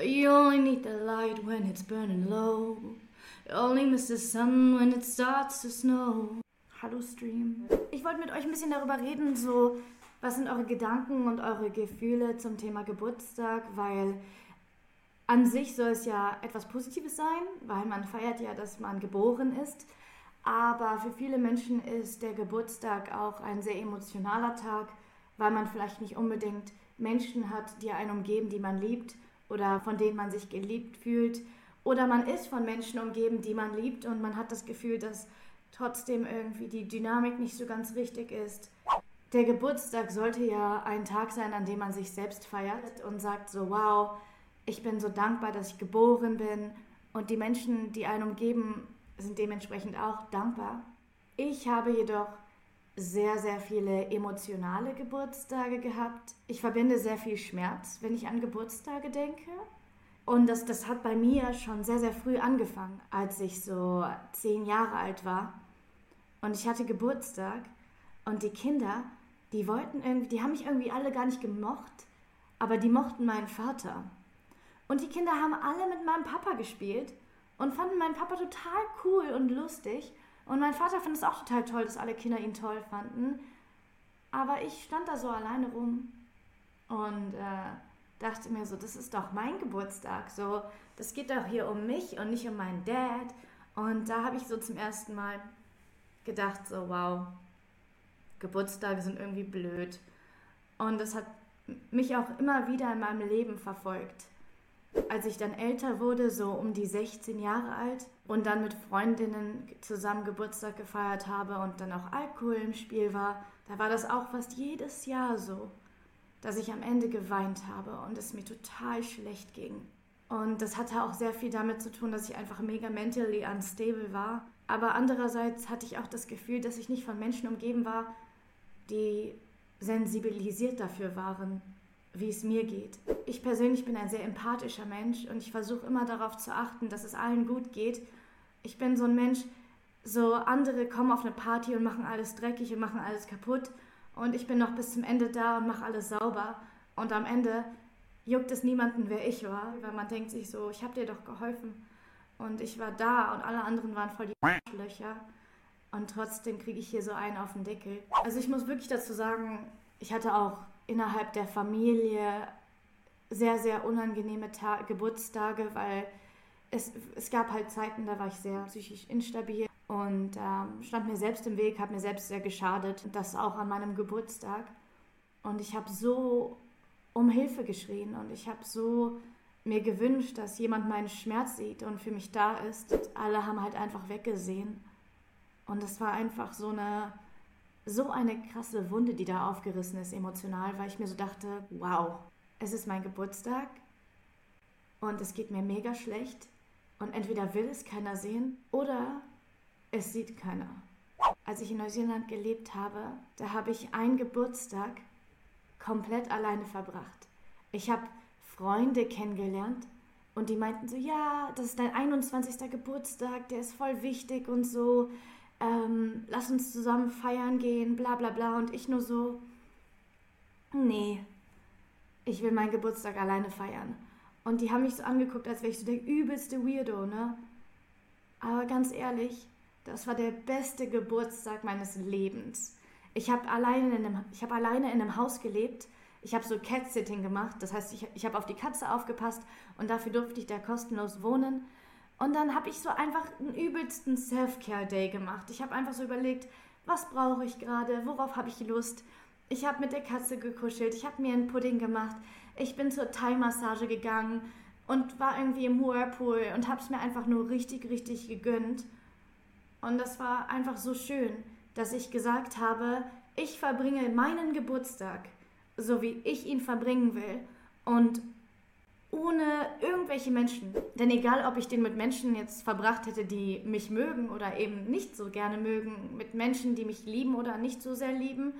But you only need the light when it's burning low. You only miss the sun when it starts to snow. Hallo Stream. Ich wollte mit euch ein bisschen darüber reden, so was sind eure Gedanken und eure Gefühle zum Thema Geburtstag, weil an sich soll es ja etwas Positives sein, weil man feiert ja, dass man geboren ist. Aber für viele Menschen ist der Geburtstag auch ein sehr emotionaler Tag, weil man vielleicht nicht unbedingt Menschen hat, die einen umgeben, die man liebt oder von denen man sich geliebt fühlt. Oder man ist von Menschen umgeben, die man liebt und man hat das Gefühl, dass trotzdem irgendwie die Dynamik nicht so ganz richtig ist. Der Geburtstag sollte ja ein Tag sein, an dem man sich selbst feiert und sagt so, wow, ich bin so dankbar, dass ich geboren bin und die Menschen, die einen umgeben, sind dementsprechend auch dankbar. Ich habe jedoch sehr, sehr viele emotionale Geburtstage gehabt. Ich verbinde sehr viel Schmerz, wenn ich an Geburtstage denke. Und das, das hat bei mir schon sehr, sehr früh angefangen, als ich so zehn Jahre alt war. Und ich hatte Geburtstag und die Kinder, die wollten irgendwie, die haben mich irgendwie alle gar nicht gemocht, aber die mochten meinen Vater. Und die Kinder haben alle mit meinem Papa gespielt und fanden meinen Papa total cool und lustig. Und mein Vater fand es auch total toll, dass alle Kinder ihn toll fanden. Aber ich stand da so alleine rum und äh, dachte mir so, das ist doch mein Geburtstag. So, das geht doch hier um mich und nicht um meinen Dad. Und da habe ich so zum ersten Mal gedacht, so wow, Geburtstage sind irgendwie blöd. Und das hat mich auch immer wieder in meinem Leben verfolgt als ich dann älter wurde, so um die 16 Jahre alt und dann mit Freundinnen zusammen Geburtstag gefeiert habe und dann auch Alkohol im Spiel war, da war das auch fast jedes Jahr so, dass ich am Ende geweint habe und es mir total schlecht ging. Und das hatte auch sehr viel damit zu tun, dass ich einfach mega mentally unstable war. Aber andererseits hatte ich auch das Gefühl, dass ich nicht von Menschen umgeben war, die sensibilisiert dafür waren, wie es mir geht. Ich persönlich bin ein sehr empathischer Mensch und ich versuche immer darauf zu achten, dass es allen gut geht. Ich bin so ein Mensch, so andere kommen auf eine Party und machen alles dreckig und machen alles kaputt und ich bin noch bis zum Ende da und mache alles sauber und am Ende juckt es niemanden, wer ich war, weil man denkt sich so, ich habe dir doch geholfen und ich war da und alle anderen waren voll die Löcher und trotzdem kriege ich hier so einen auf den Deckel. Also ich muss wirklich dazu sagen, ich hatte auch innerhalb der Familie sehr, sehr unangenehme Ta Geburtstage, weil es, es gab halt Zeiten, da war ich sehr psychisch instabil und ähm, stand mir selbst im Weg, habe mir selbst sehr geschadet. Das auch an meinem Geburtstag. Und ich habe so um Hilfe geschrien und ich habe so mir gewünscht, dass jemand meinen Schmerz sieht und für mich da ist. Und alle haben halt einfach weggesehen. Und es war einfach so eine so eine krasse Wunde, die da aufgerissen ist emotional, weil ich mir so dachte, wow, es ist mein Geburtstag und es geht mir mega schlecht und entweder will es keiner sehen oder es sieht keiner. Als ich in Neuseeland gelebt habe, da habe ich einen Geburtstag komplett alleine verbracht. Ich habe Freunde kennengelernt und die meinten so, ja, das ist dein 21. Geburtstag, der ist voll wichtig und so ähm, lass uns zusammen feiern gehen, bla bla bla. Und ich nur so, nee, ich will meinen Geburtstag alleine feiern. Und die haben mich so angeguckt, als wäre ich so der übelste Weirdo, ne? Aber ganz ehrlich, das war der beste Geburtstag meines Lebens. Ich habe alleine, in einem, hab alleine in einem Haus gelebt. Ich habe so Cat-Sitting gemacht. Das heißt, ich, ich habe auf die Katze aufgepasst und dafür durfte ich da kostenlos wohnen. Und dann habe ich so einfach einen übelsten Self-Care-Day gemacht. Ich habe einfach so überlegt, was brauche ich gerade, worauf habe ich Lust. Ich habe mit der Katze gekuschelt, ich habe mir einen Pudding gemacht, ich bin zur Thai-Massage gegangen und war irgendwie im Whirlpool und habe es mir einfach nur richtig, richtig gegönnt. Und das war einfach so schön, dass ich gesagt habe, ich verbringe meinen Geburtstag, so wie ich ihn verbringen will. Und ohne irgendwelche Menschen. Denn egal, ob ich den mit Menschen jetzt verbracht hätte, die mich mögen oder eben nicht so gerne mögen, mit Menschen, die mich lieben oder nicht so sehr lieben,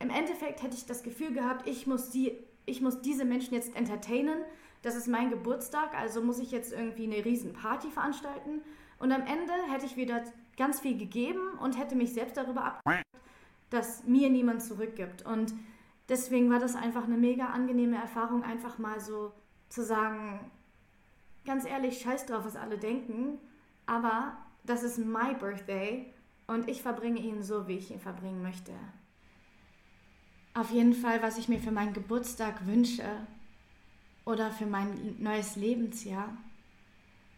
im Endeffekt hätte ich das Gefühl gehabt, ich muss, die, ich muss diese Menschen jetzt entertainen. Das ist mein Geburtstag, also muss ich jetzt irgendwie eine riesen Party veranstalten. Und am Ende hätte ich wieder ganz viel gegeben und hätte mich selbst darüber ab, dass mir niemand zurückgibt. Und deswegen war das einfach eine mega angenehme Erfahrung, einfach mal so zu sagen, ganz ehrlich, scheiß drauf, was alle denken, aber das ist my birthday und ich verbringe ihn so, wie ich ihn verbringen möchte. Auf jeden Fall, was ich mir für meinen Geburtstag wünsche oder für mein neues Lebensjahr.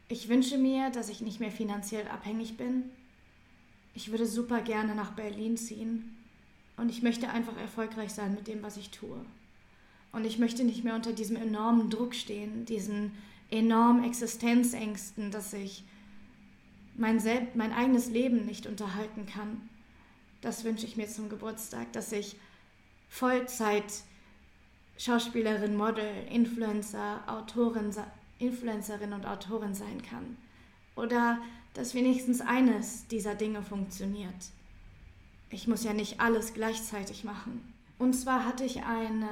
Ich wünsche mir, dass ich nicht mehr finanziell abhängig bin. Ich würde super gerne nach Berlin ziehen und ich möchte einfach erfolgreich sein mit dem, was ich tue. Und ich möchte nicht mehr unter diesem enormen Druck stehen, diesen enormen Existenzängsten, dass ich mein, Selb mein eigenes Leben nicht unterhalten kann. Das wünsche ich mir zum Geburtstag, dass ich Vollzeit Schauspielerin, Model, Influencer, Autorin, Influencerin und Autorin sein kann. Oder dass wenigstens eines dieser Dinge funktioniert. Ich muss ja nicht alles gleichzeitig machen. Und zwar hatte ich eine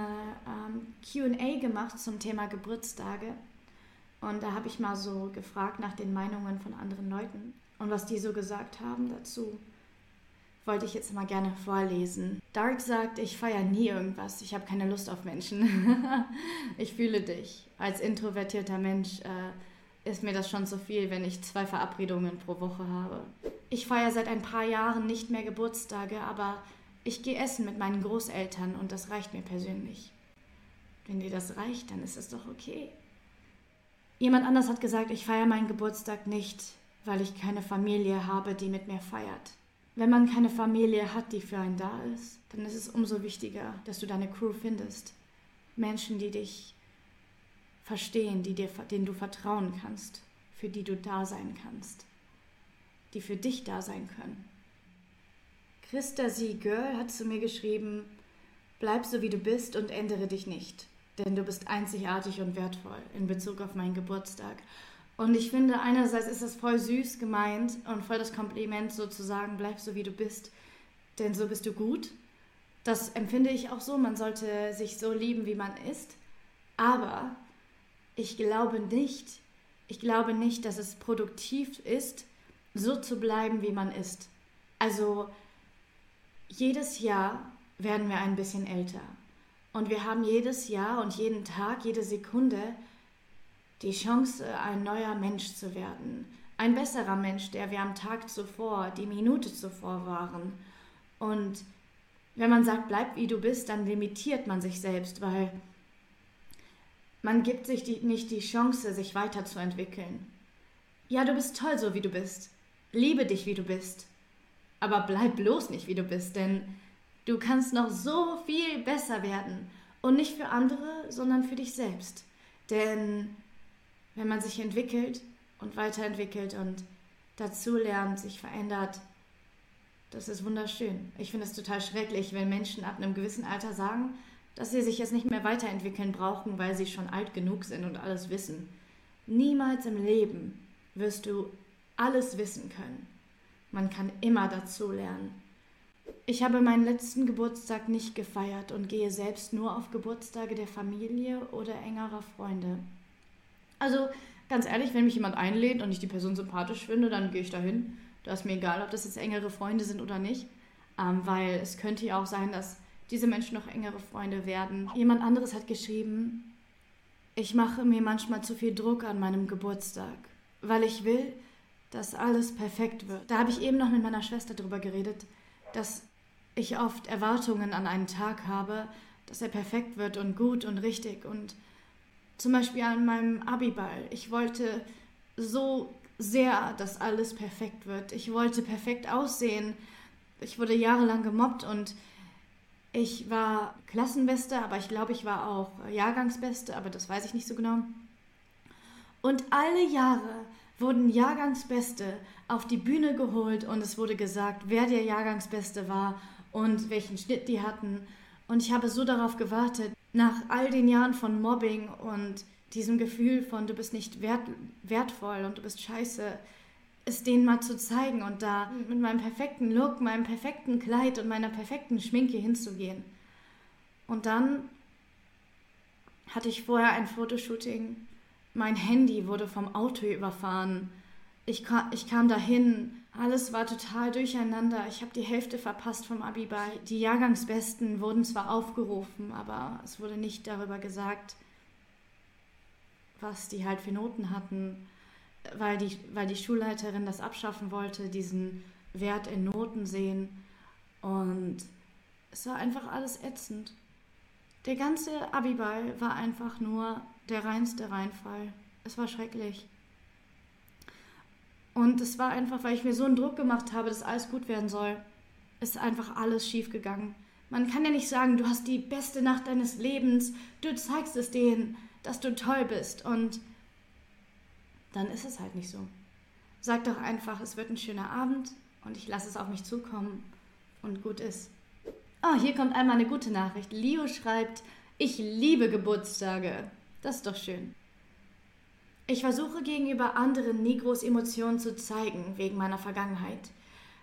ähm, QA gemacht zum Thema Geburtstage. Und da habe ich mal so gefragt nach den Meinungen von anderen Leuten und was die so gesagt haben dazu. Wollte ich jetzt mal gerne vorlesen. Dark sagt, ich feiere nie irgendwas. Ich habe keine Lust auf Menschen. ich fühle dich. Als introvertierter Mensch äh, ist mir das schon zu viel, wenn ich zwei Verabredungen pro Woche habe. Ich feiere seit ein paar Jahren nicht mehr Geburtstage, aber ich gehe essen mit meinen Großeltern und das reicht mir persönlich. Wenn dir das reicht, dann ist es doch okay. Jemand anders hat gesagt, ich feiere meinen Geburtstag nicht, weil ich keine Familie habe, die mit mir feiert. Wenn man keine Familie hat, die für einen da ist, dann ist es umso wichtiger, dass du deine Crew findest. Menschen, die dich verstehen, die dir, denen du vertrauen kannst, für die du da sein kannst, die für dich da sein können. Christa Sie Girl hat zu mir geschrieben, bleib so wie du bist und ändere dich nicht denn du bist einzigartig und wertvoll in Bezug auf meinen Geburtstag. Und ich finde, einerseits ist das voll süß gemeint und voll das Kompliment sozusagen, bleib so wie du bist, denn so bist du gut. Das empfinde ich auch so, man sollte sich so lieben, wie man ist. Aber ich glaube nicht, ich glaube nicht, dass es produktiv ist, so zu bleiben, wie man ist. Also jedes Jahr werden wir ein bisschen älter. Und wir haben jedes Jahr und jeden Tag, jede Sekunde die Chance, ein neuer Mensch zu werden. Ein besserer Mensch, der wir am Tag zuvor, die Minute zuvor waren. Und wenn man sagt, bleib wie du bist, dann limitiert man sich selbst, weil man gibt sich die, nicht die Chance, sich weiterzuentwickeln. Ja, du bist toll, so wie du bist. Liebe dich, wie du bist. Aber bleib bloß nicht, wie du bist, denn Du kannst noch so viel besser werden. Und nicht für andere, sondern für dich selbst. Denn wenn man sich entwickelt und weiterentwickelt und dazu lernt, sich verändert, das ist wunderschön. Ich finde es total schrecklich, wenn Menschen ab einem gewissen Alter sagen, dass sie sich jetzt nicht mehr weiterentwickeln brauchen, weil sie schon alt genug sind und alles wissen. Niemals im Leben wirst du alles wissen können. Man kann immer dazu lernen. Ich habe meinen letzten Geburtstag nicht gefeiert und gehe selbst nur auf Geburtstage der Familie oder engerer Freunde. Also ganz ehrlich, wenn mich jemand einlädt und ich die Person sympathisch finde, dann gehe ich dahin. Da ist mir egal, ob das jetzt engere Freunde sind oder nicht, ähm, weil es könnte ja auch sein, dass diese Menschen noch engere Freunde werden. Jemand anderes hat geschrieben, ich mache mir manchmal zu viel Druck an meinem Geburtstag, weil ich will, dass alles perfekt wird. Da habe ich eben noch mit meiner Schwester drüber geredet, dass ich oft Erwartungen an einen Tag habe, dass er perfekt wird und gut und richtig. Und zum Beispiel an meinem Abiball. Ich wollte so sehr, dass alles perfekt wird. Ich wollte perfekt aussehen. Ich wurde jahrelang gemobbt und ich war Klassenbeste, aber ich glaube, ich war auch Jahrgangsbeste, aber das weiß ich nicht so genau. Und alle Jahre wurden Jahrgangsbeste auf die Bühne geholt und es wurde gesagt, wer der Jahrgangsbeste war und welchen Schnitt die hatten. Und ich habe so darauf gewartet, nach all den Jahren von Mobbing und diesem Gefühl von, du bist nicht wert, wertvoll und du bist scheiße, es denen mal zu zeigen und da mit meinem perfekten Look, meinem perfekten Kleid und meiner perfekten Schminke hinzugehen. Und dann hatte ich vorher ein Fotoshooting. Mein Handy wurde vom Auto überfahren. Ich, kam, ich kam dahin, alles war total durcheinander. Ich habe die Hälfte verpasst vom Abiball. Die Jahrgangsbesten wurden zwar aufgerufen, aber es wurde nicht darüber gesagt, was die halt für Noten hatten, weil die, weil die Schulleiterin das abschaffen wollte, diesen Wert in Noten sehen. Und es war einfach alles ätzend. Der ganze Abiball war einfach nur der reinste Reinfall. Es war schrecklich. Und es war einfach, weil ich mir so einen Druck gemacht habe, dass alles gut werden soll, ist einfach alles schief gegangen. Man kann ja nicht sagen, du hast die beste Nacht deines Lebens, du zeigst es denen, dass du toll bist und dann ist es halt nicht so. Sag doch einfach, es wird ein schöner Abend und ich lasse es auf mich zukommen und gut ist. Oh, hier kommt einmal eine gute Nachricht. Leo schreibt, ich liebe Geburtstage. Das ist doch schön. Ich versuche gegenüber anderen nie groß Emotionen zu zeigen wegen meiner Vergangenheit.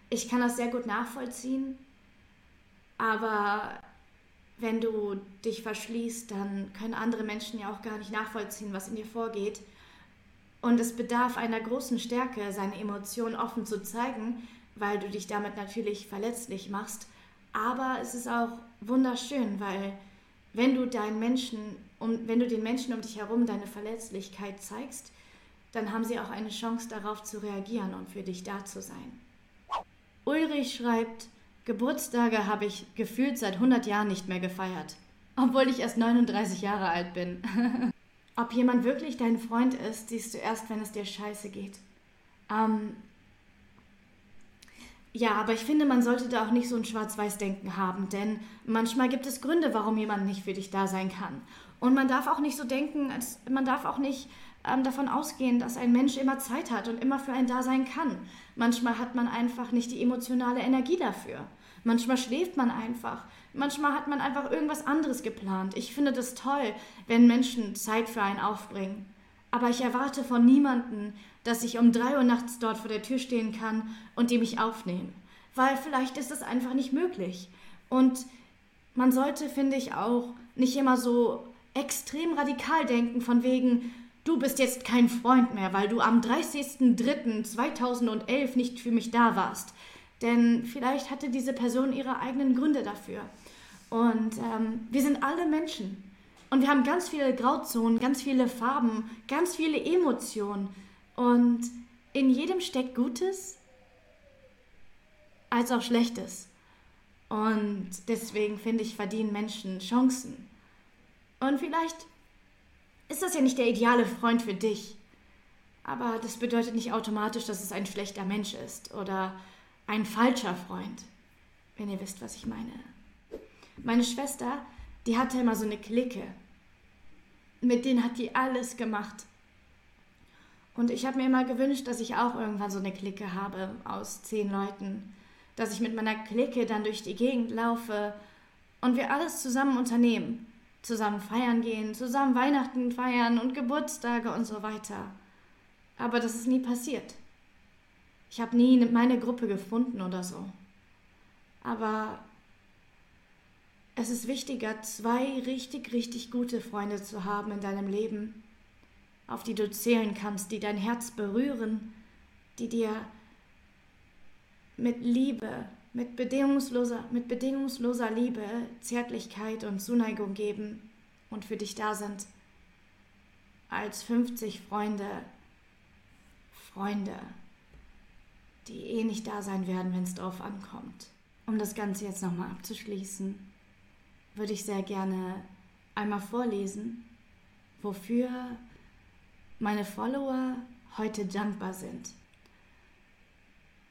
Ich kann das sehr gut nachvollziehen, aber wenn du dich verschließt, dann können andere Menschen ja auch gar nicht nachvollziehen, was in dir vorgeht. Und es bedarf einer großen Stärke, seine Emotionen offen zu zeigen, weil du dich damit natürlich verletzlich machst. Aber es ist auch wunderschön, weil wenn du deinen Menschen, um, wenn du den Menschen um dich herum deine Verletzlichkeit zeigst, dann haben sie auch eine Chance darauf zu reagieren und für dich da zu sein. Ulrich schreibt, Geburtstage habe ich gefühlt seit 100 Jahren nicht mehr gefeiert, obwohl ich erst 39 Jahre alt bin. Ob jemand wirklich dein Freund ist, siehst du erst, wenn es dir scheiße geht. Ähm, ja, aber ich finde, man sollte da auch nicht so ein Schwarz-Weiß-Denken haben, denn manchmal gibt es Gründe, warum jemand nicht für dich da sein kann. Und man darf auch nicht so denken, als, man darf auch nicht ähm, davon ausgehen, dass ein Mensch immer Zeit hat und immer für einen da sein kann. Manchmal hat man einfach nicht die emotionale Energie dafür. Manchmal schläft man einfach. Manchmal hat man einfach irgendwas anderes geplant. Ich finde das toll, wenn Menschen Zeit für einen aufbringen. Aber ich erwarte von niemandem, dass ich um drei Uhr nachts dort vor der Tür stehen kann und die mich aufnehmen. Weil vielleicht ist das einfach nicht möglich. Und man sollte, finde ich, auch nicht immer so extrem radikal denken, von wegen, du bist jetzt kein Freund mehr, weil du am 30.03.2011 nicht für mich da warst. Denn vielleicht hatte diese Person ihre eigenen Gründe dafür. Und ähm, wir sind alle Menschen. Und wir haben ganz viele Grauzonen, ganz viele Farben, ganz viele Emotionen. Und in jedem steckt Gutes als auch Schlechtes. Und deswegen finde ich, verdienen Menschen Chancen. Und vielleicht ist das ja nicht der ideale Freund für dich. Aber das bedeutet nicht automatisch, dass es ein schlechter Mensch ist oder ein falscher Freund, wenn ihr wisst, was ich meine. Meine Schwester, die hatte immer so eine Clique. Mit denen hat die alles gemacht. Und ich habe mir immer gewünscht, dass ich auch irgendwann so eine Clique habe aus zehn Leuten. Dass ich mit meiner Clique dann durch die Gegend laufe und wir alles zusammen unternehmen. Zusammen feiern gehen, zusammen Weihnachten feiern und Geburtstage und so weiter. Aber das ist nie passiert. Ich habe nie meine Gruppe gefunden oder so. Aber es ist wichtiger, zwei richtig, richtig gute Freunde zu haben in deinem Leben, auf die du zählen kannst, die dein Herz berühren, die dir mit Liebe, mit bedingungsloser, mit bedingungsloser Liebe, Zärtlichkeit und Zuneigung geben und für dich da sind, als 50 Freunde, Freunde, die eh nicht da sein werden, wenn es drauf ankommt. Um das Ganze jetzt nochmal abzuschließen, würde ich sehr gerne einmal vorlesen, wofür meine Follower heute dankbar sind.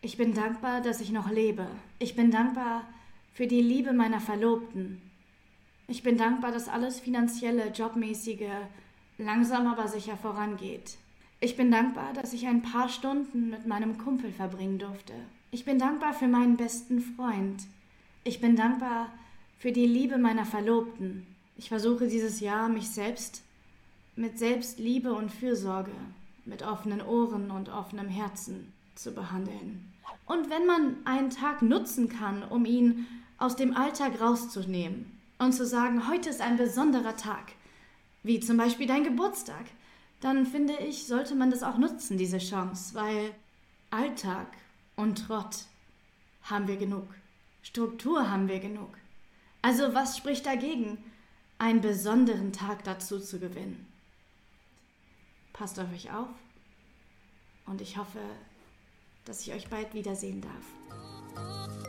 Ich bin dankbar, dass ich noch lebe. Ich bin dankbar für die Liebe meiner Verlobten. Ich bin dankbar, dass alles finanzielle, jobmäßige langsam aber sicher vorangeht. Ich bin dankbar, dass ich ein paar Stunden mit meinem Kumpel verbringen durfte. Ich bin dankbar für meinen besten Freund. Ich bin dankbar für die Liebe meiner Verlobten. Ich versuche dieses Jahr, mich selbst mit Selbstliebe und Fürsorge, mit offenen Ohren und offenem Herzen zu behandeln. Und wenn man einen Tag nutzen kann, um ihn aus dem Alltag rauszunehmen und zu sagen, heute ist ein besonderer Tag, wie zum Beispiel dein Geburtstag, dann finde ich, sollte man das auch nutzen, diese Chance, weil Alltag und Trott haben wir genug. Struktur haben wir genug. Also was spricht dagegen, einen besonderen Tag dazu zu gewinnen? Passt auf euch auf und ich hoffe, dass ich euch bald wiedersehen darf.